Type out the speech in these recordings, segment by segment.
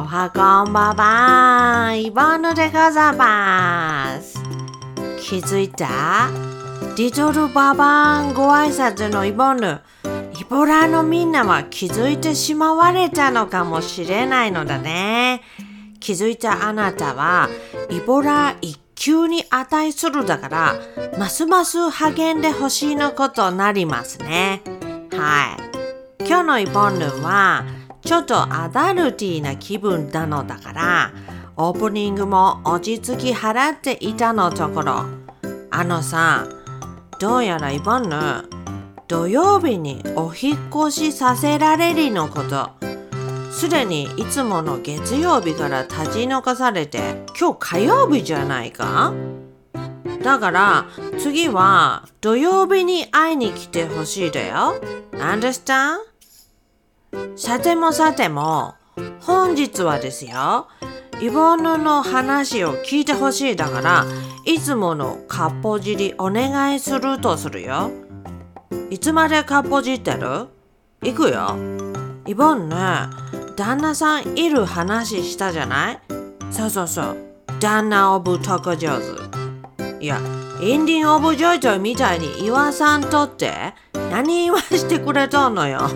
おはこんばんは。イボンヌでございます。気づいた？リトルババンご挨拶のイボンヌ。イボラのみんなは気づいてしまわれたのかもしれないのだね。気づいたあなたは、イボラ一級に値するだから、ますます励んでほしいのことになりますね。はい。今日のイボンヌは、ちょっとアダルティーな気分なのだから、オープニングも落ち着き払っていたのところ。あのさ、どうやらイボンヌ、土曜日にお引っ越しさせられるのこと。すでにいつもの月曜日から立ち退かされて、今日火曜日じゃないか？だから次は土曜日に会いに来てほしいだよ。Understand? さてもさても、本日はですよ、イボンヌの話を聞いてほしいだから、いつものかっぽじりお願いするとするよ。いつまでかっぽじってる？行くよ。イボンヌ、旦那さんいる話したじゃない？そうそうそう。旦那オブ特上手。いや、インディン・オブ・ジョイトイみたいに言わさんとって何言わしてくれとんのよ。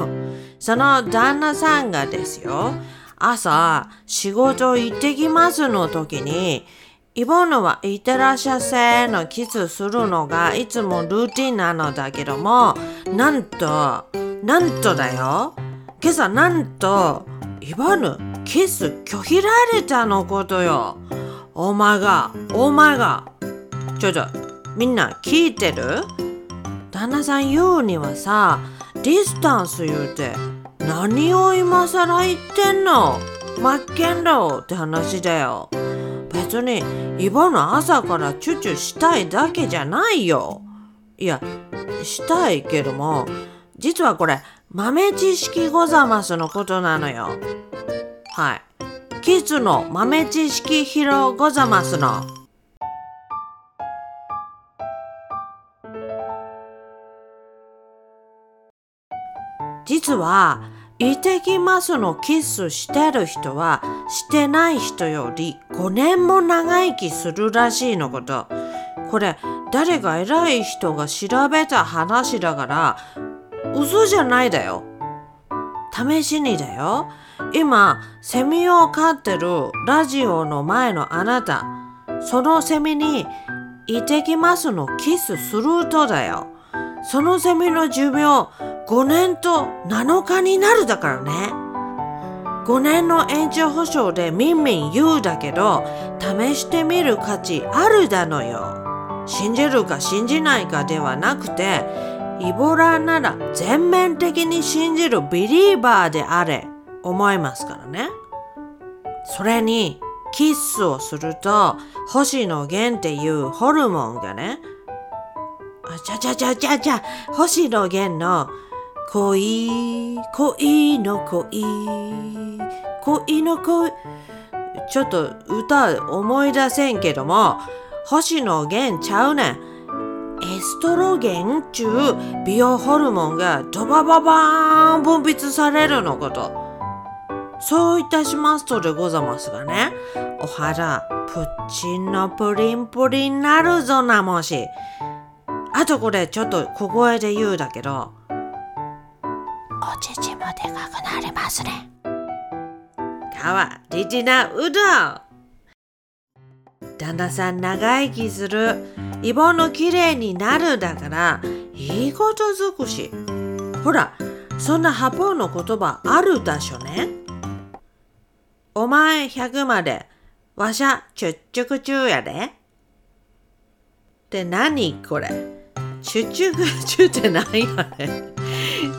その旦那さんがですよ、朝仕事行ってきますの時に、イボヌは行ってらっしゃせのキスするのがいつもルーティンなのだけども、なんと、なんとだよ。今朝なんと、イボヌ、キス拒否られたのことよ。お前が、お前が。ちょちょ、みんな聞いてる？旦那さん言うにはさ、ディスタンス言うて、何を今更言ってんの？マッケンローって話だよ。別に、イボの朝からチュチュしたいだけじゃないよ。いや、したいけども、実はこれ、豆知識ござますのことなのよ。はい。キッズの豆知識披露ござますの。実は、行ってきますのキスしてる人はしてない人より5年も長生きするらしいのこと。これ誰が偉い人が調べた話だから嘘じゃないだよ。試しにだよ。今セミを飼ってるラジオの前のあなた。そのセミに行ってきますのキスするとだよ。そのセミの寿命5年と7日になるだからね。5年の延長保証でみんみん言うだけど、試してみる価値あるだのよ。信じるか信じないかではなくて、イボラなら全面的に信じるビリーバーであれ、思いますからね。それに、キスをすると、星野源っていうホルモンがね、あちゃちゃちゃちゃちゃ、星野源の恋、恋の恋、恋の恋。ちょっと歌思い出せんけども、星野源ちゃうねん。エストロゲンっちゅう美容ホルモンがドバババーン分泌されるのこと。そういたしますとでございますがね、お肌、プッチンのプリンプリンなるぞなもし。あとこれちょっと小声で言うだけど、お乳もでかくなりますね。かわりちなうどん旦那さん長生きする。イボの綺麗になるだから、いいこと尽くし。ほら、そんな八方の言葉あるだしょね。お前100まで、わしゃちゅっちゅくちゅうやで。って何これチュチュクチュって何やね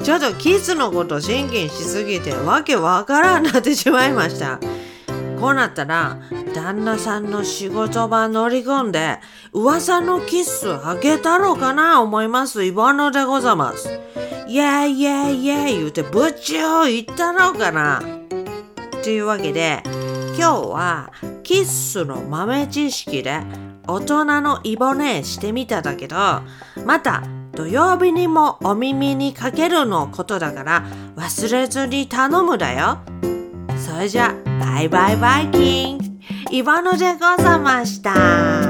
ちょっとキスのこと真剣しすぎてわけわからんなってしまいました。こうなったら旦那さんの仕事場乗り込んで噂のキスあげたろうかな思いますイボノでございます。イェイイェイイェイ言うてぶちを言ったろうかな。というわけで今日はキッスの豆知識で大人のイボネしてみただけどまた土曜日にもお耳にかけるのことだから忘れずに頼むだよ。それじゃバイバイバイキン。グイボンヌでござました